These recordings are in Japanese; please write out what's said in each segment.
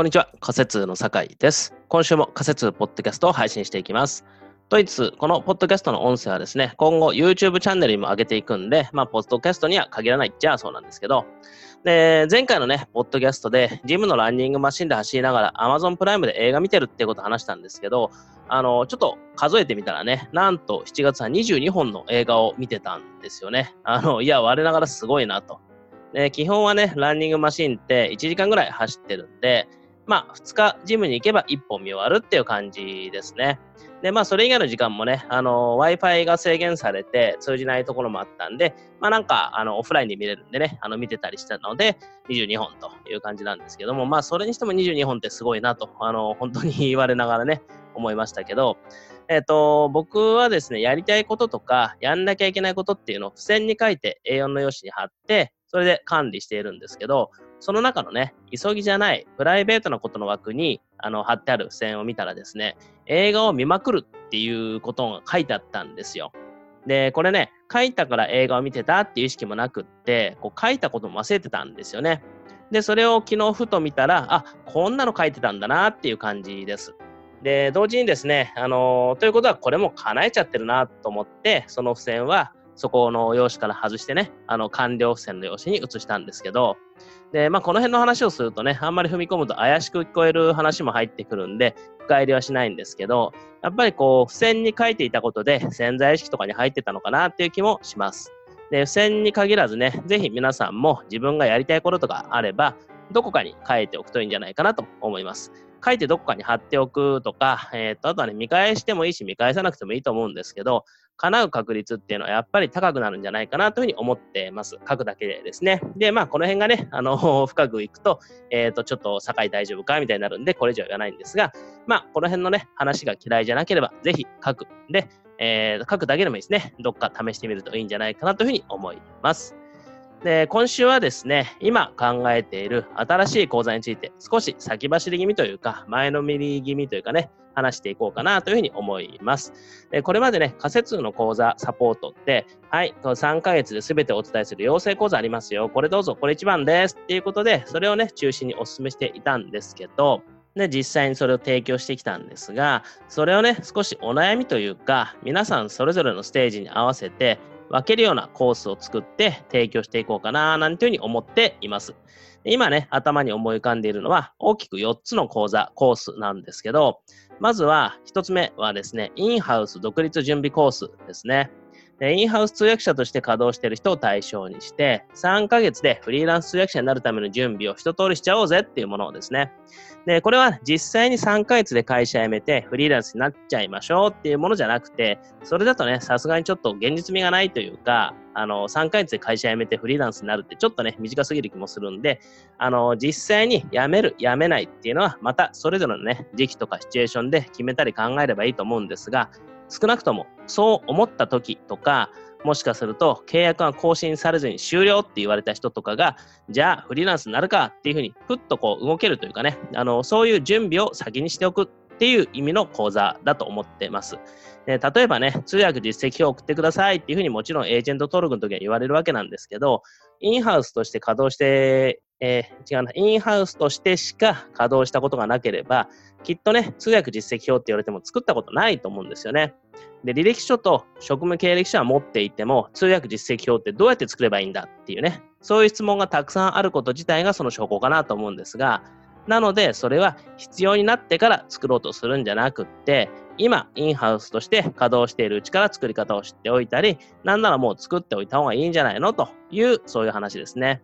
こんにちは。仮説の酒井です。今週も仮説ポッドキャストを配信していきます。ドイツ、このポッドキャストの音声はですね、今後 YouTube チャンネルにも上げていくんで、まあ、ポッドキャストには限らないっちゃそうなんですけど、で、前回のね、ポッドキャストで、ジムのランニングマシンで走りながら Amazon プライムで映画見てるってこと話したんですけど、あの、ちょっと数えてみたらね、なんと7月は22本の映画を見てたんですよね。あの、いや、我ながらすごいなと。で、基本はね、ランニングマシンって1時間ぐらい走ってるんで、まあ、2日ジムに行けば1本見終わるっていう感じですね。で、まあ、それ以外の時間もね、あの、Wi-Fi が制限されて通じないところもあったんで、まあ、なんか、あの、オフラインで見れるんでね、あの、見てたりしたので、22本という感じなんですけども、まあ、それにしても22本ってすごいなと、あの、本当に 言われながらね、思いましたけど、えっ、と、僕はですね、やりたいこととか、やんなきゃいけないことっていうのを付箋に書いて A4 の用紙に貼って、それで管理しているんですけど、その中のね、急ぎじゃない、プライベートなことの枠に、あの、貼ってある付箋を見たらですね、映画を見まくるっていうことが書いてあったんですよ。で、これね、書いたから映画を見てたっていう意識もなくって、こう書いたことも忘れてたんですよね。で、それを昨日ふと見たら、あ、こんなの書いてたんだなっていう感じです。で、同時にですね、あのということはこれも叶えちゃってるなと思って、その付箋はそこの用紙から外してね、あの完了付箋の用紙に移したんですけど、で、まあこの辺の話をするとね、あんまり踏み込むと怪しく聞こえる話も入ってくるんで、深入りはしないんですけど、やっぱりこう、付箋に書いていたことで潜在意識とかに入ってたのかなっていう気もします。で、付箋に限らずね、ぜひ皆さんも自分がやりたいこととかあれば、どこかに書いておくといいんじゃないかなと思います。書いてどこかに貼っておくとか、えっ、と、あとはね、見返してもいいし、見返さなくてもいいと思うんですけど、叶う確率っていうのはやっぱり高くなるんじゃないかなというふうに思ってます。書くだけでですね。で、まあ、この辺がね、あの、深くいくと、えっ、と、ちょっと、境大丈夫かみたいになるんで、これ以上言わないんですが、まあ、この辺のね、話が嫌いじゃなければ、ぜひ書く。で、えー書くだけでもいいですね。どっか試してみるといいんじゃないかなというふうに思います。で、今週はですね、今考えている新しい講座について少し先走り気味というか、前のめり気味というかね、話していこうかなというふうに思います。でこれまでね、仮説の講座サポートって、はい、3ヶ月で全てお伝えする養成講座ありますよ。これどうぞ、これ一番です。っていうことで、それをね、中心にお勧めしていたんですけど、で、実際にそれを提供してきたんですが、それをね、少しお悩みというか、皆さんそれぞれのステージに合わせて、分けるようなコースを作って提供していこうかな、なんていうふうに思っています。今ね、頭に思い浮かんでいるのは、大きく4つの講座、コースなんですけど、まずは1つ目はですね、インハウス独立準備コースですね。でインハウス通訳者として稼働している人を対象にして、3ヶ月でフリーランス通訳者になるための準備を一通りしちゃおうぜっていうものをですね。で、これは実際に3ヶ月で会社辞めてフリーランスになっちゃいましょうっていうものじゃなくて、それだとね、さすがにちょっと現実味がないというか、あの、3ヶ月で会社辞めてフリーランスになるってちょっとね、短すぎる気もするんで、あの、実際に辞める、辞めないっていうのは、またそれぞれのね、時期とかシチュエーションで決めたり考えればいいと思うんですが、少なくともそう思った時とか、もしかすると契約が更新されずに終了って言われた人とかが、じゃあフリーランスになるかっていうふうに、ふっとこう動けるというかね、あの、そういう準備を先にしておくっていう意味の講座だと思ってます。で例えばね、通訳実績表を送ってくださいっていうふうにもちろんエージェント登録の時は言われるわけなんですけど、インハウスとして稼働して、えー違うな、インハウスとしてしか稼働したことがなければ、きっとね、通訳実績表って言われても作ったことないと思うんですよね。で、履歴書と職務経歴書は持っていても、通訳実績表ってどうやって作ればいいんだっていうね、そういう質問がたくさんあること自体がその証拠かなと思うんですが、なので、それは必要になってから作ろうとするんじゃなくって、今、インハウスとして稼働しているうちから作り方を知っておいたり、なんならもう作っておいた方がいいんじゃないのという、そういう話ですね。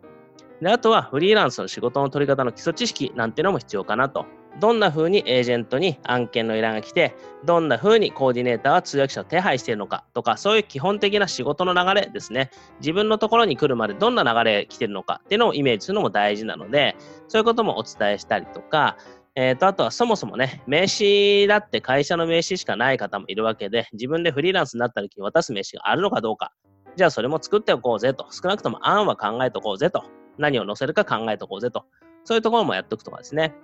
で、あとはフリーランスの仕事の取り方の基礎知識なんていうのも必要かなと。どんな風にエージェントに案件の依頼が来て、どんな風にコーディネーターは通訳者を手配しているのかとか、そういう基本的な仕事の流れですね。自分のところに来るまでどんな流れ来てるのかっていうのをイメージするのも大事なので、そういうこともお伝えしたりとか、えー、とあとはそもそもね、名刺だって会社の名刺しかない方もいるわけで、自分でフリーランスになった時に渡す名刺があるのかどうか、じゃあそれも作っておこうぜと、少なくとも案は考えておこうぜと、何を載せるか考えておこうぜと、そういうところもやっておくとかですね。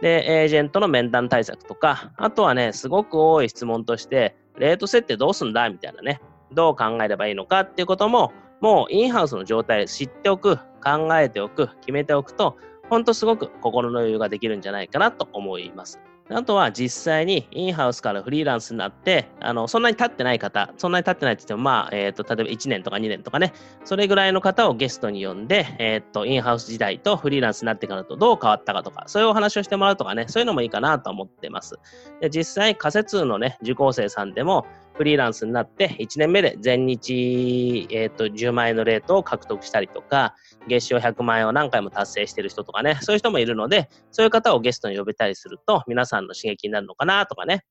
で、エージェントの面談対策とか、あとはね、すごく多い質問として、レート設定どうすんだみたいなね、どう考えればいいのかっていうことも、もうインハウスの状態知っておく、考えておく、決めておくと、ほんとすごく心の余裕ができるんじゃないかなと思います。あとは実際にインハウスからフリーランスになって、あのそんなに経ってない方、そんなに経ってないって言っても、まあ、えっ、ー、と、例えば1年とか2年とかね、それぐらいの方をゲストに呼んで、えっ、ー、と、インハウス時代とフリーランスになってからとどう変わったかとか、そういうお話をしてもらうとかね、そういうのもいいかなと思ってます。で実際、仮説のね、受講生さんでも、フリーランスになって1年目で全日、えーと、10万円のレートを獲得したりとか、月賞100万円を何回も達成してる人とかね、そういう人もいるので、そういう方をゲストに呼べたりすると、皆さんの刺激になるのかなとかね。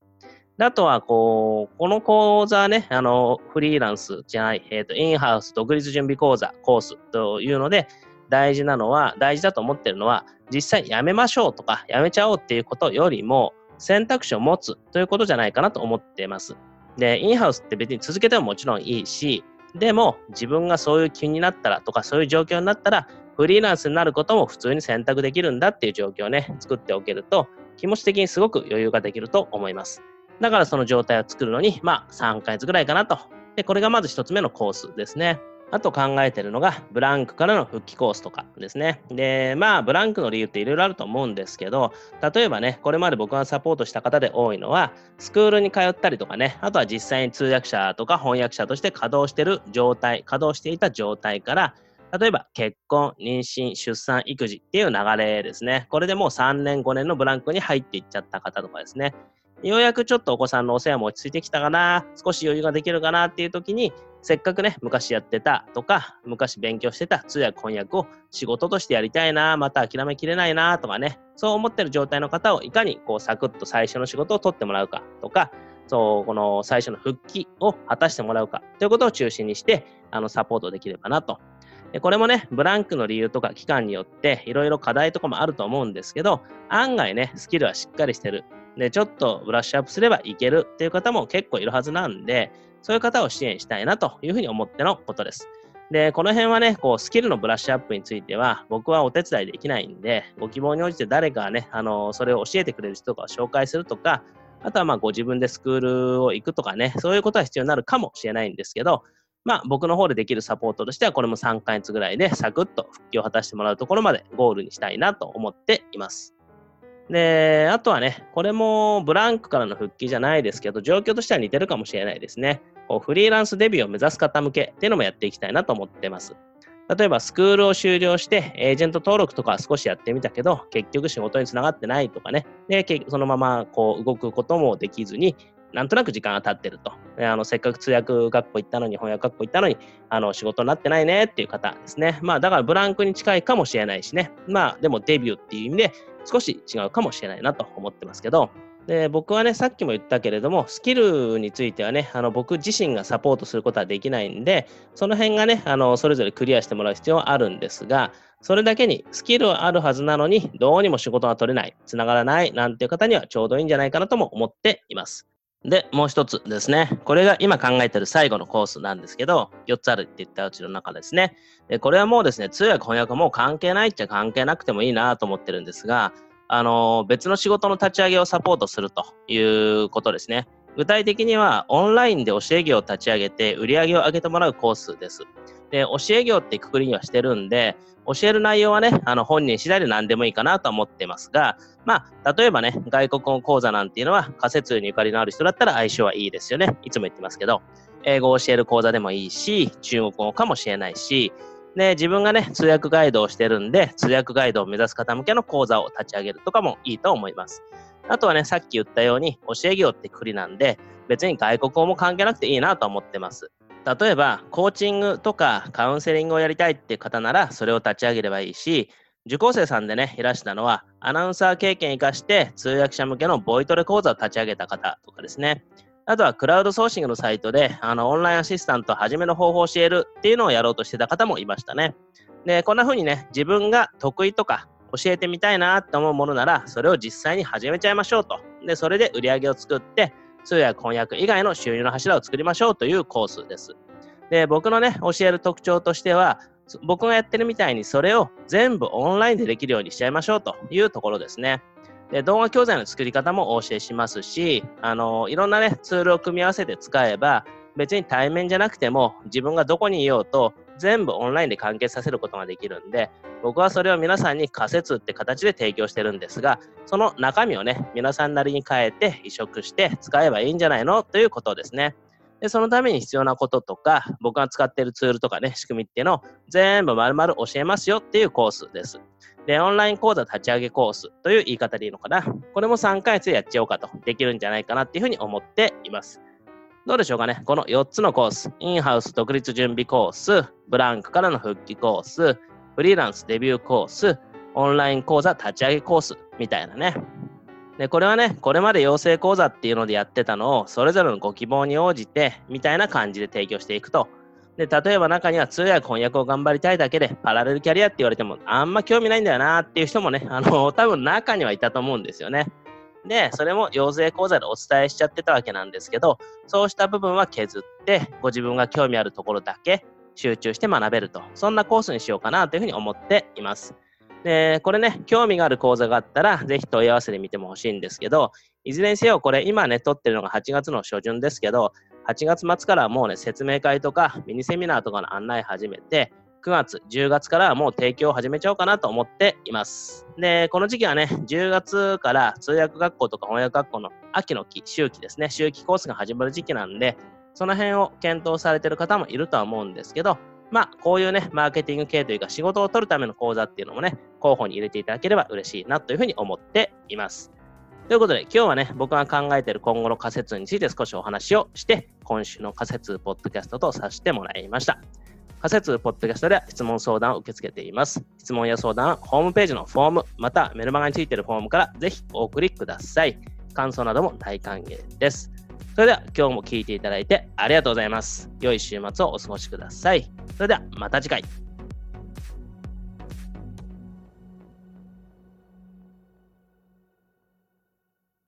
あとは、こう、この講座ね、あの、フリーランスじゃない、えっ、ー、と、インハウス独立準備講座、コースというので、大事なのは、大事だと思ってるのは、実際やめましょうとか、やめちゃおうっていうことよりも、選択肢を持つということじゃないかなと思っています。で、インハウスって別に続けてももちろんいいし、でも自分がそういう気になったらとかそういう状況になったら、フリーランスになることも普通に選択できるんだっていう状況をね、作っておけると、気持ち的にすごく余裕ができると思います。だからその状態を作るのに、まあ3ヶ月ぐらいかなと。で、これがまず1つ目のコースですね。あと考えてるのが、ブランクからの復帰コースとかですね。で、まあ、ブランクの理由っていろいろあると思うんですけど、例えばね、これまで僕がサポートした方で多いのは、スクールに通ったりとかね、あとは実際に通訳者とか翻訳者として稼働してる状態、稼働していた状態から、例えば結婚、妊娠、出産、育児っていう流れですね。これでもう3年、5年のブランクに入っていっちゃった方とかですね。ようやくちょっとお子さんのお世話も落ち着いてきたかな、少し余裕ができるかなっていう時に、せっかくね、昔やってたとか、昔勉強してた通訳翻訳を仕事としてやりたいな、また諦めきれないなとかね、そう思ってる状態の方をいかにこうサクッと最初の仕事を取ってもらうかとか、そう、この最初の復帰を果たしてもらうかということを中心にして、あの、サポートできればなと。でこれもね、ブランクの理由とか期間によっていろいろ課題とかもあると思うんですけど、案外ね、スキルはしっかりしてる。で、ちょっとブラッシュアップすればいけるっていう方も結構いるはずなんで、そういう方を支援したいなというふうに思ってのことです。で、この辺はね、こう、スキルのブラッシュアップについては、僕はお手伝いできないんで、ご希望に応じて誰かね、あの、それを教えてくれる人とかを紹介するとか、あとはまあご自分でスクールを行くとかね、そういうことは必要になるかもしれないんですけど、まあ僕の方でできるサポートとしては、これも3ヶ月ぐらいでサクッと復帰を果たしてもらうところまでゴールにしたいなと思っています。で、あとはね、これもブランクからの復帰じゃないですけど、状況としては似てるかもしれないですね。こうフリーランスデビューを目指す方向けっていうのもやっていきたいなと思ってます。例えば、スクールを修了して、エージェント登録とか少しやってみたけど、結局仕事につながってないとかね、で、そのままこう動くこともできずに、なんとなく時間が経ってると。あのせっかく通訳学校行ったのに、翻訳学校行ったのに、あの仕事になってないねっていう方ですね。まあ、だからブランクに近いかもしれないしね。まあ、でもデビューっていう意味で少し違うかもしれないなと思ってますけど、で僕はね、さっきも言ったけれども、スキルについてはね、あの僕自身がサポートすることはできないんで、その辺がね、あのそれぞれクリアしてもらう必要はあるんですが、それだけにスキルはあるはずなのに、どうにも仕事が取れない、つながらないなんていう方にはちょうどいいんじゃないかなとも思っています。で、もう一つですね。これが今考えてる最後のコースなんですけど、4つあるって言ったうちの中ですね。でこれはもうですね、通訳翻訳はもう関係ないっちゃ関係なくてもいいなと思ってるんですが、あの、別の仕事の立ち上げをサポートするということですね。具体的には、オンラインで教え業を立ち上げて、売り上げを上げてもらうコースです。で、教え業ってくくりにはしてるんで、教える内容はね、あの、本人次第で何でもいいかなと思ってますが、まあ、例えばね、外国語講座なんていうのは、仮説にゆかりのある人だったら相性はいいですよね。いつも言ってますけど、英語を教える講座でもいいし、中国語かもしれないし、で、自分がね、通訳ガイドをしてるんで、通訳ガイドを目指す方向けの講座を立ち上げるとかもいいと思います。あとはね、さっき言ったように、教え業ってくりなんで、別に外国語も関係なくていいなと思ってます。例えば、コーチングとかカウンセリングをやりたいって方なら、それを立ち上げればいいし、受講生さんでね、いらしたのは、アナウンサー経験生かして通訳者向けのボイトレ講座を立ち上げた方とかですね。あとはクラウドソーシングのサイトで、あの、オンラインアシスタント始めの方法を教えるっていうのをやろうとしてた方もいましたね。で、こんな風にね、自分が得意とか教えてみたいなって思うものなら、それを実際に始めちゃいましょうと。で、それで売り上げを作って、通訳翻訳以外の収入の柱を作りましょうというコースです。で、僕のね、教える特徴としては、僕がやってるみたいにそれを全部オンラインでできるようにしちゃいましょうというところですね。で動画教材の作り方もお教えしますし、あのいろんなね、ツールを組み合わせて使えば、別に対面じゃなくても自分がどこにいようと全部オンラインで完結させることができるんで、僕はそれを皆さんに仮説って形で提供してるんですが、その中身をね、皆さんなりに変えて移植して使えばいいんじゃないの？ということですね。で、そのために必要なこととか、僕が使ってるツールとかね、仕組みっていうのを全部丸々教えますよっていうコースです。で、オンライン講座立ち上げコースという言い方でいいのかな？これも3ヶ月でやっちゃおうかと、できるんじゃないかなっていうふうに思っています。どうでしょうかね。この4つのコース、インハウス独立準備コース、ブランクからの復帰コース、フリーランスデビューコース、オンライン講座立ち上げコースみたいなね。で、これはね、これまで養成講座っていうのでやってたのを、それぞれのご希望に応じて、みたいな感じで提供していくと。で、例えば中には通訳翻訳を頑張りたいだけで、パラレルキャリアって言われても、あんま興味ないんだよなっていう人もね、あの、多分中にはいたと思うんですよね。で、それも養成講座でお伝えしちゃってたわけなんですけど、そうした部分は削って、ご自分が興味あるところだけ集中して学べると、そんなコースにしようかなというふうに思っています。で、これね、興味がある講座があったら、ぜひ問い合わせてみてもほしいんですけど、いずれにせよ、これ今ね、撮ってるのが8月の初旬ですけど、8月末からもうね、説明会とかミニセミナーとかの案内始めて、9月、10月からはもう提供を始めちゃおうかなと思っています。で、この時期はね、10月から通訳学校とか翻訳学校の秋の期、秋季ですね、秋季コースが始まる時期なんで、その辺を検討されてる方もいるとは思うんですけど、まあ、こういうね、マーケティング系というか仕事を取るための講座っていうのもね、候補に入れていただければ嬉しいなというふうに思っています。ということで、今日はね、僕が考えている今後の仮説について少しお話をして、今週の仮説ポッドキャストとさせてもらいました。仮説ポッドキャストでは質問相談を受け付けています。質問や相談はホームページのフォーム、またメルマガについているフォームからぜひお送りください。感想なども大歓迎です。それでは今日も聴いていただいてありがとうございます。良い週末をお過ごしください。それではまた次回。